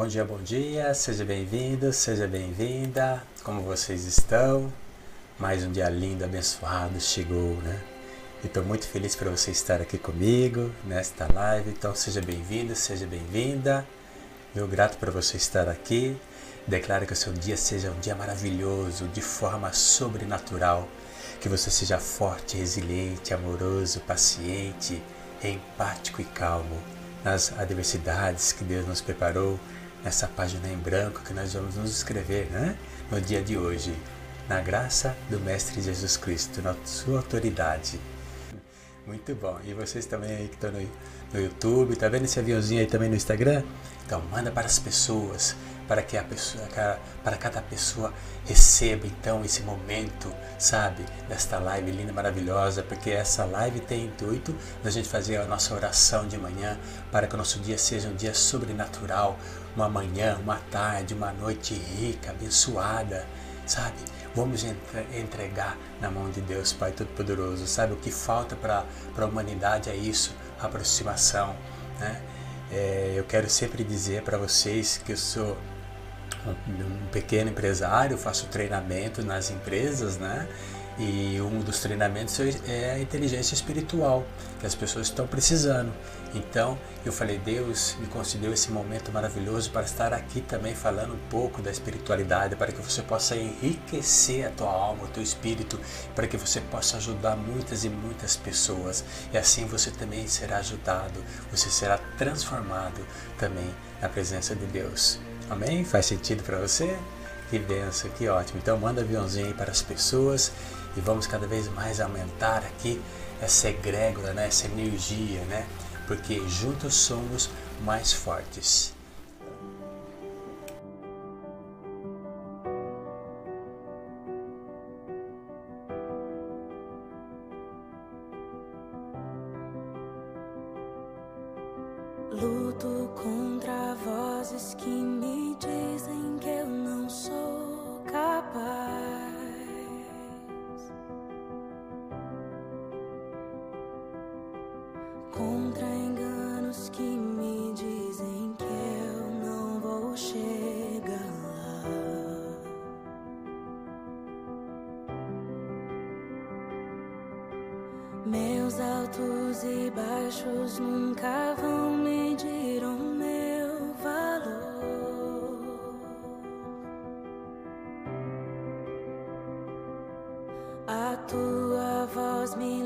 Bom dia, bom dia, seja bem-vindo, seja bem-vinda. Como vocês estão? Mais um dia lindo, abençoado chegou, né? Estou muito feliz por você estar aqui comigo nesta live. Então, seja bem-vindo, seja bem-vinda. Eu grato por você estar aqui. Declaro que o seu dia seja um dia maravilhoso, de forma sobrenatural. Que você seja forte, resiliente, amoroso, paciente, empático e calmo nas adversidades que Deus nos preparou nessa página em branco que nós vamos nos escrever né? no dia de hoje, na graça do Mestre Jesus Cristo, na sua autoridade. Muito bom. E vocês também aí que estão no, YouTube, tá vendo esse aviãozinho aí também no Instagram? Então manda para as pessoas, para que a pessoa, para cada pessoa receba então esse momento, sabe, desta live linda, maravilhosa, porque essa live tem intuito da gente fazer a nossa oração de manhã para que o nosso dia seja um dia sobrenatural, uma manhã, uma tarde, uma noite rica, abençoada, sabe? Vamos entregar na mão de Deus, Pai Todo-Poderoso. Sabe o que falta para a humanidade é isso, aproximação. Né? É, eu quero sempre dizer para vocês que eu sou um, pequeno empresário, faço treinamento nas empresas, né? E um dos treinamentos é a inteligência espiritual, que as pessoas estão precisando. Então eu falei, Deus me concedeu esse momento maravilhoso para estar aqui também falando um pouco da espiritualidade, para que você possa enriquecer a tua alma, o teu espírito, para que você possa ajudar muitas e muitas pessoas. E assim você também será ajudado, você será transformado também na presença de Deus. Amém? Faz sentido para você? Que benção, que ótimo. Então manda aviãozinho aí para as pessoas e vamos cada vez mais aumentar aqui essa egrégora, né? essa energia, né? porque juntos somos mais fortes. Baixos nunca vão medir o meu valor. A tua voz me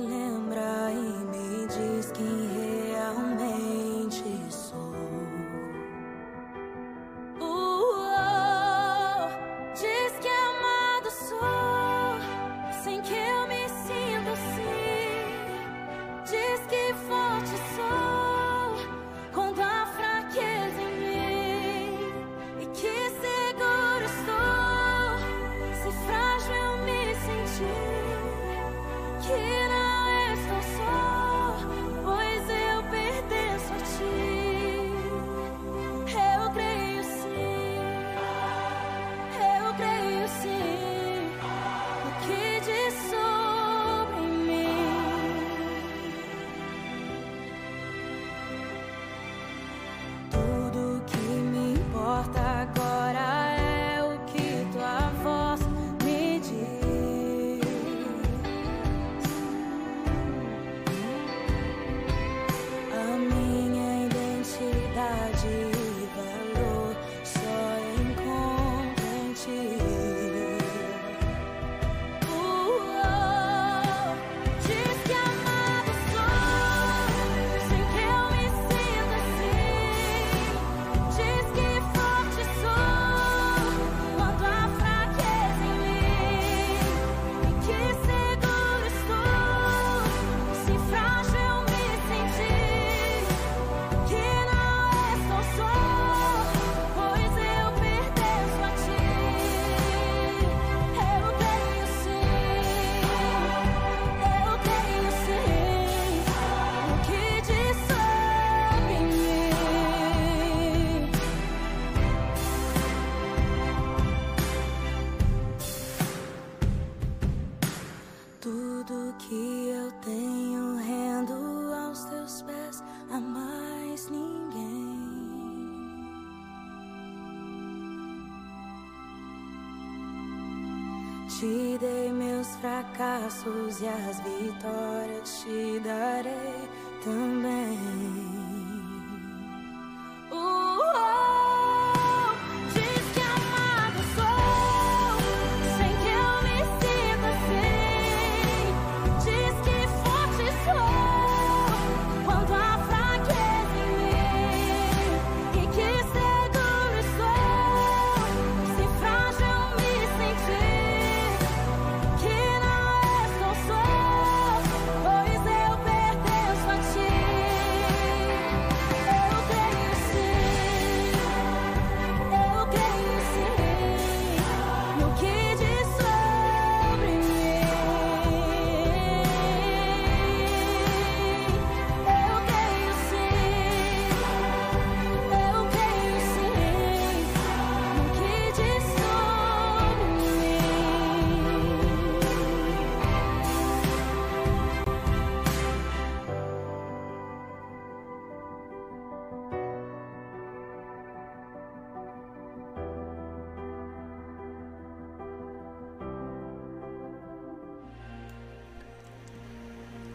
Te dei meus fracassos e as vitórias te darei também.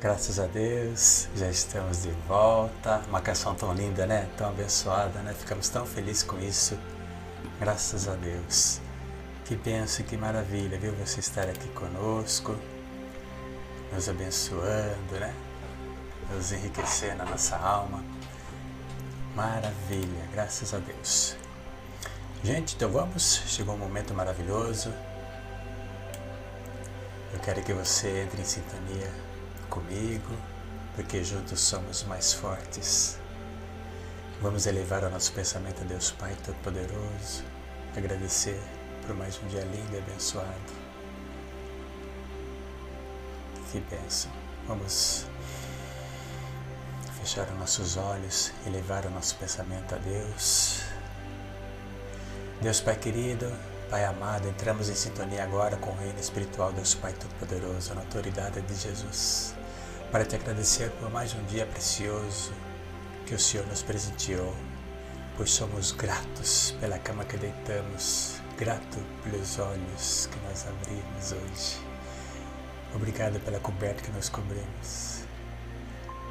Graças a Deus, já estamos de volta. Uma canção tão linda, né? Tão abençoada, né? Ficamos tão felizes com isso. Graças a Deus. Que benção, que maravilha, viu? Você estar aqui conosco, nos abençoando, né? Nos enriquecendo a nossa alma. Maravilha, graças a Deus. Gente, então vamos. Chegou um momento maravilhoso. Eu quero que você entre em sintonia comigo, porque juntos somos mais fortes. Vamos elevar o nosso pensamento a Deus Pai Todo-Poderoso, agradecer por mais um dia lindo e abençoado. Que bênção. Vamos fechar os nossos olhos e levar o nosso pensamento a Deus. Deus Pai querido, Pai amado, entramos em sintonia agora com o reino espiritual Deus Pai Todo-Poderoso, na autoridade de Jesus para te agradecer por mais um dia precioso que o Senhor nos presenteou, pois somos gratos pela cama que deitamos, grato pelos olhos que nós abrimos hoje. Obrigado pela coberta que nós cobrimos,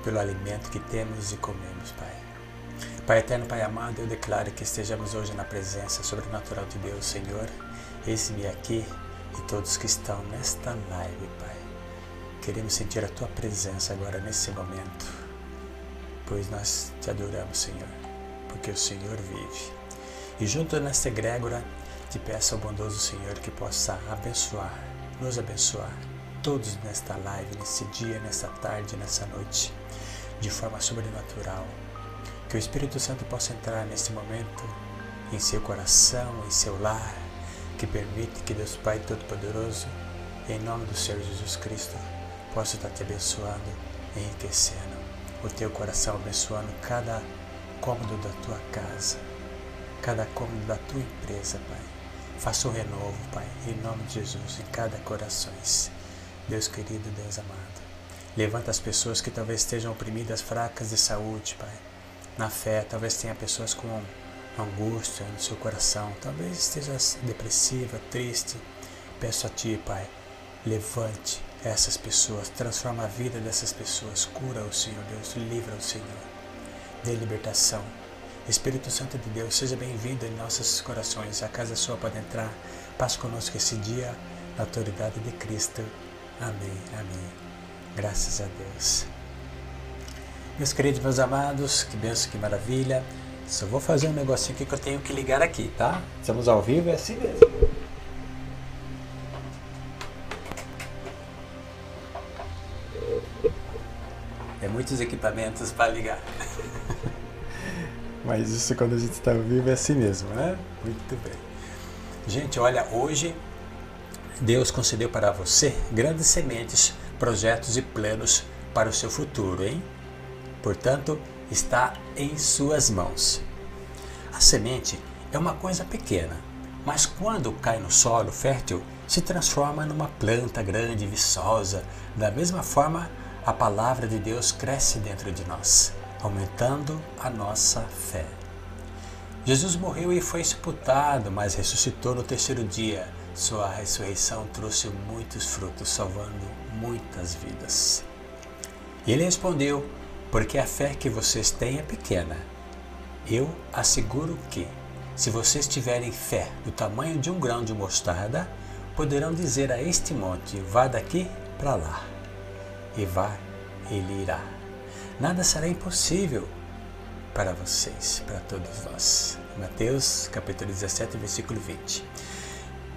pelo alimento que temos e comemos, Pai. Pai eterno, Pai amado, eu declaro que estejamos hoje na presença sobrenatural de Deus, Senhor. Eis-me aqui e todos que estão nesta live, Pai. Queremos sentir a tua presença agora nesse momento, pois nós te adoramos, Senhor, porque o Senhor vive. E junto nesta egrégora, te peço ao bondoso Senhor que possa abençoar, nos abençoar, todos nesta live, nesse dia, nessa tarde, nessa noite, de forma sobrenatural. Que o Espírito Santo possa entrar nesse momento em seu coração, em seu lar, que permite que Deus Pai Todo-Poderoso, em nome do Senhor Jesus Cristo, possa estar te abençoando, enriquecendo o teu coração, abençoando cada cômodo da tua casa, cada cômodo da tua empresa, Pai. Faça um renovo, Pai, em nome de Jesus, em cada coração. Deus querido, Deus amado. Levanta as pessoas que talvez estejam oprimidas, fracas de saúde, Pai. Na fé, talvez tenha pessoas com angústia no seu coração, talvez esteja depressiva, triste. Peço a Ti, Pai, levante essas pessoas, transforma a vida dessas pessoas, cura o Senhor Deus, livra o Senhor, dê libertação. Espírito Santo de Deus, seja bem-vindo em nossos corações. A casa sua pode entrar. Passe conosco esse dia na autoridade de Cristo. Amém. Amém. Graças a Deus. Meus queridos, meus amados, que benção, que maravilha. Só vou fazer um negocinho aqui que eu tenho que ligar aqui, tá? Estamos ao vivo, é assim mesmo. Muitos equipamentos para ligar. Mas isso quando a gente está vivo é assim mesmo, né? Muito bem. Gente, olha, hoje Deus concedeu para você grandes sementes, projetos e planos para o seu futuro, hein? Portanto, está em suas mãos. A semente é uma coisa pequena, mas quando cai no solo fértil, se transforma numa planta grande e viçosa, da mesma forma a palavra de Deus cresce dentro de nós, aumentando a nossa fé. Jesus morreu e foi sepultado, mas ressuscitou no terceiro dia, sua ressurreição trouxe muitos frutos, salvando muitas vidas. E ele respondeu: Porque a fé que vocês têm é pequena. Eu asseguro que, se vocês tiverem fé do tamanho de um grão de mostarda, poderão dizer a este monte: Vá daqui para lá, e vá, ele irá. Nada será impossível para vocês, para todos nós. Mateus capítulo 17, versículo 20.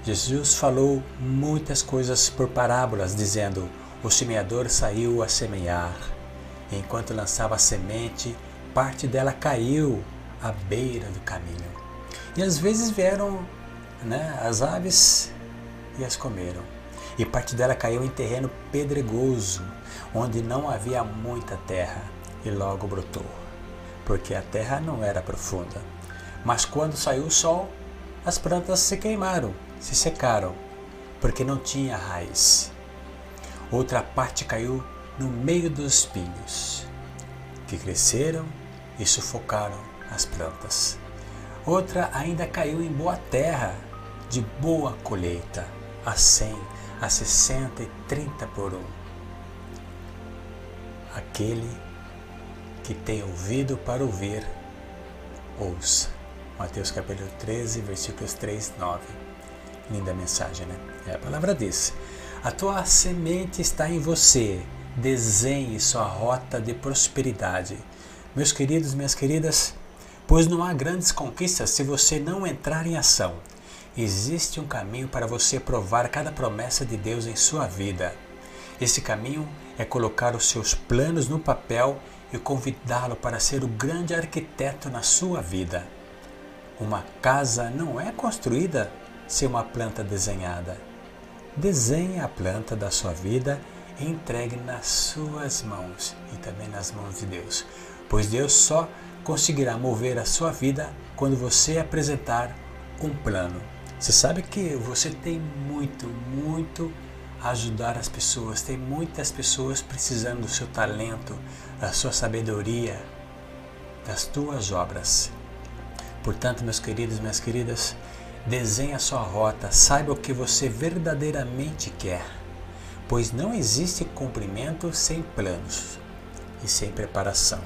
Jesus falou muitas coisas por parábolas, dizendo: O semeador saiu a semear. Enquanto lançava a semente, parte dela caiu à beira do caminho. E às vezes vieram né, as aves e as comeram. E parte dela caiu em terreno pedregoso, onde não havia muita terra, e logo brotou, porque a terra não era profunda. Mas quando saiu o sol, as plantas se queimaram se secaram, porque não tinha raiz. Outra parte caiu no meio dos espinhos, que cresceram e sufocaram as plantas. Outra ainda caiu em boa terra, de boa colheita, a cem, a sessenta e trinta por um. Aquele que tem ouvido para ouvir, ouça. Mateus capítulo 13, versículos 3, 9. Linda mensagem, né? É, a palavra diz: A tua semente está em você. Desenhe sua rota de prosperidade. Meus queridos, minhas queridas, pois não há grandes conquistas se você não entrar em ação. Existe um caminho para você provar cada promessa de Deus em sua vida. Esse caminho é colocar os seus planos no papel e convidá-lo para ser o grande arquiteto na sua vida. Uma casa não é construída ser uma planta desenhada. Desenhe a planta da sua vida e entregue nas suas mãos e também nas mãos de Deus, pois Deus só conseguirá mover a sua vida quando você apresentar um plano. Você sabe que você tem muito, muito a ajudar as pessoas, tem muitas pessoas precisando do seu talento, da sua sabedoria, das tuas obras. Portanto, meus queridos, minhas queridas, Desenhe a sua rota, saiba o que você verdadeiramente quer, pois não existe cumprimento sem planos e sem preparação.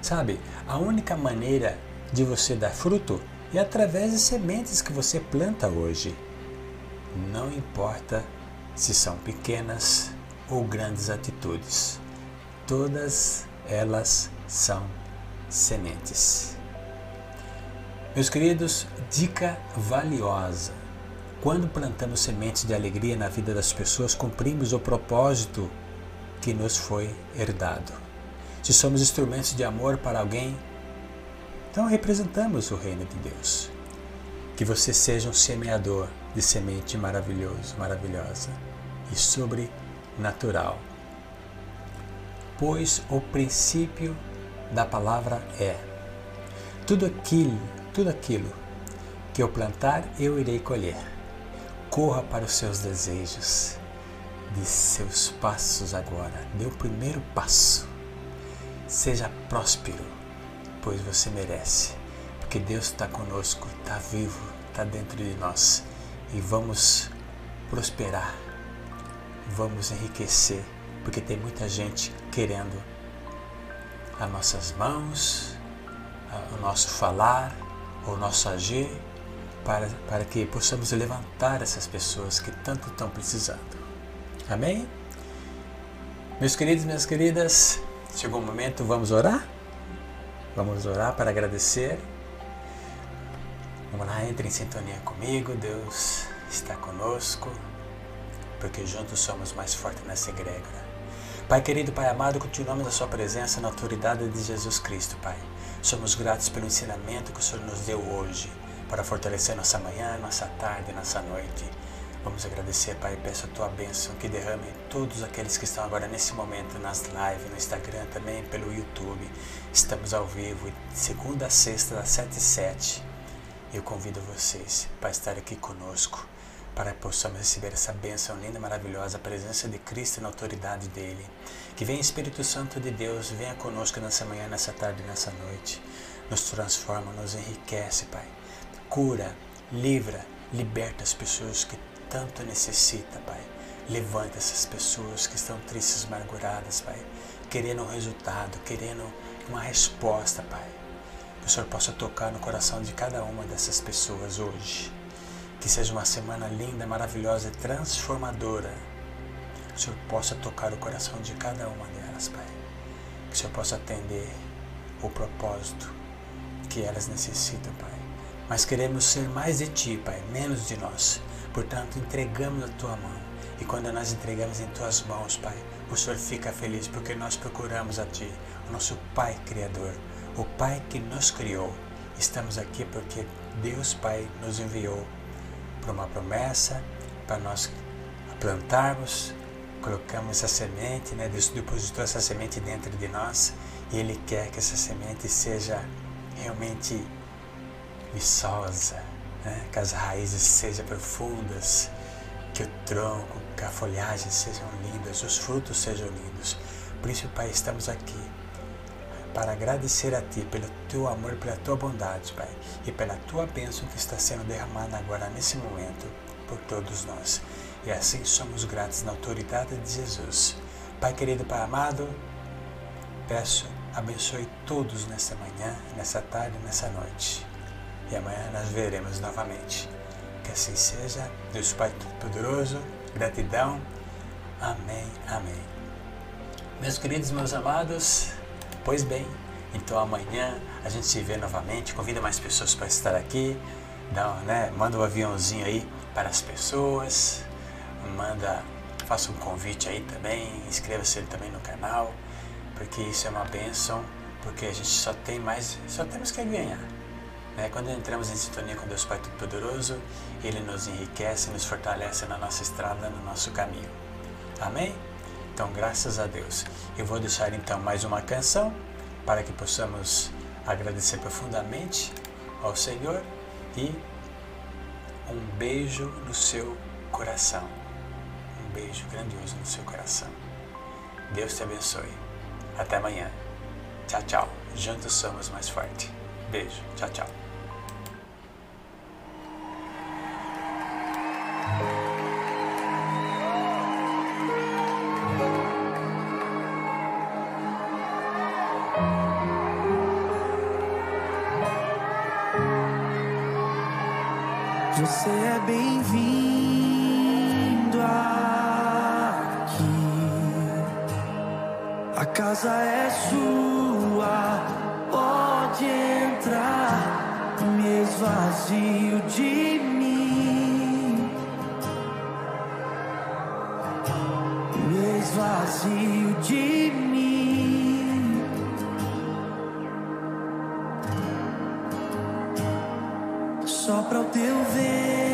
Sabe, a única maneira de você dar fruto é através de sementes que você planta hoje. Não importa se são pequenas ou grandes atitudes, todas elas são sementes. Meus queridos, dica valiosa. Quando plantamos sementes de alegria na vida das pessoas, cumprimos o propósito que nos foi herdado. Se somos instrumentos de amor para alguém, então representamos o reino de Deus. Que você seja um semeador de semente maravilhoso, maravilhosa e sobrenatural. Pois o princípio da palavra é: tudo aquilo tudo aquilo que eu plantar, eu irei colher. Corra para os seus desejos, de seus passos agora. Dê o primeiro passo. Seja próspero, pois você merece. Porque Deus está conosco, está vivo, está dentro de nós. E vamos prosperar, vamos enriquecer, porque tem muita gente querendo as nossas mãos, o nosso falar, o nosso agir para, para que possamos levantar essas pessoas que tanto estão precisando. Amém? Meus queridos, minhas queridas, chegou o momento, vamos orar? Vamos orar para agradecer. Vamos lá, entre em sintonia comigo, Deus está conosco, porque juntos somos mais fortes nessa egrégora. Pai querido, Pai amado, continuamos a Sua presença na autoridade de Jesus Cristo, Pai. Somos gratos pelo ensinamento que o Senhor nos deu hoje para fortalecer nossa manhã, nossa tarde, nossa noite. Vamos agradecer, Pai, peço a tua bênção que derrame todos aqueles que estão agora nesse momento nas lives, no Instagram, também pelo YouTube. Estamos ao vivo, segunda a sexta, das 7 e 7. Eu convido vocês para estar aqui conosco para que possamos receber essa bênção linda, maravilhosa, a presença de Cristo na autoridade dele. Que venha Espírito Santo de Deus, venha conosco nessa manhã, nessa tarde, nessa noite. Nos transforma, nos enriquece, Pai. Cura, livra, Liberta as pessoas que tanto necessitam, Pai. Levanta essas pessoas que estão tristes, amarguradas, Pai. Querendo um resultado, querendo uma resposta, Pai. Que o Senhor possa tocar no coração de cada uma dessas pessoas hoje. Que seja uma semana linda, maravilhosa e transformadora. Que o Senhor possa tocar o coração de cada uma delas, Pai. Que o Senhor possa atender o propósito que elas necessitam, Pai. Mas queremos ser mais de Ti, Pai, menos de nós. Portanto, entregamos a Tua mão. E quando nós entregamos em Tuas mãos, Pai, o Senhor fica feliz porque nós procuramos a Ti, o nosso Pai Criador, o Pai que nos criou. Estamos aqui porque Deus Pai nos enviou para uma promessa, para nós plantarmos, colocamos essa semente, né? Deus depositou essa semente dentro de nós e Ele quer que essa semente seja realmente viçosa, né? que as raízes sejam profundas, que o tronco, que a folhagem sejam lindas, os frutos sejam lindos. Isso, Pai, estamos aqui para agradecer a Ti pelo Teu amor, pela Tua bondade, Pai, e pela Tua bênção que está sendo derramada agora nesse momento por todos nós. E assim somos gratos na autoridade de Jesus. Pai querido, Pai amado, peço, abençoe todos nessa manhã, nessa tarde, nessa noite. E amanhã nós veremos novamente. Que assim seja. Deus Pai Todo-Poderoso, gratidão. Amém, amém. Meus queridos, meus amados, pois bem, então amanhã a gente se vê novamente. Convida mais pessoas para estar aqui. Dá, né, manda um aviãozinho aí para as pessoas. Manda, faça um convite aí também. Inscreva-se também no canal, porque isso é uma bênção. Porque a gente só tem mais, só temos que ganhar. Né? Quando entramos em sintonia com Deus Pai Todo-Poderoso, Ele nos enriquece, nos fortalece na nossa estrada, no nosso caminho. Amém? Então, graças a Deus. Eu vou deixar então mais uma canção para que possamos agradecer profundamente ao Senhor e um beijo no seu coração. Um beijo grandioso no seu coração. Deus te abençoe. Até amanhã. Tchau, tchau. Juntos somos mais fortes. Beijo. Tchau, tchau. Me esvazio de mim. Sopra o teu vento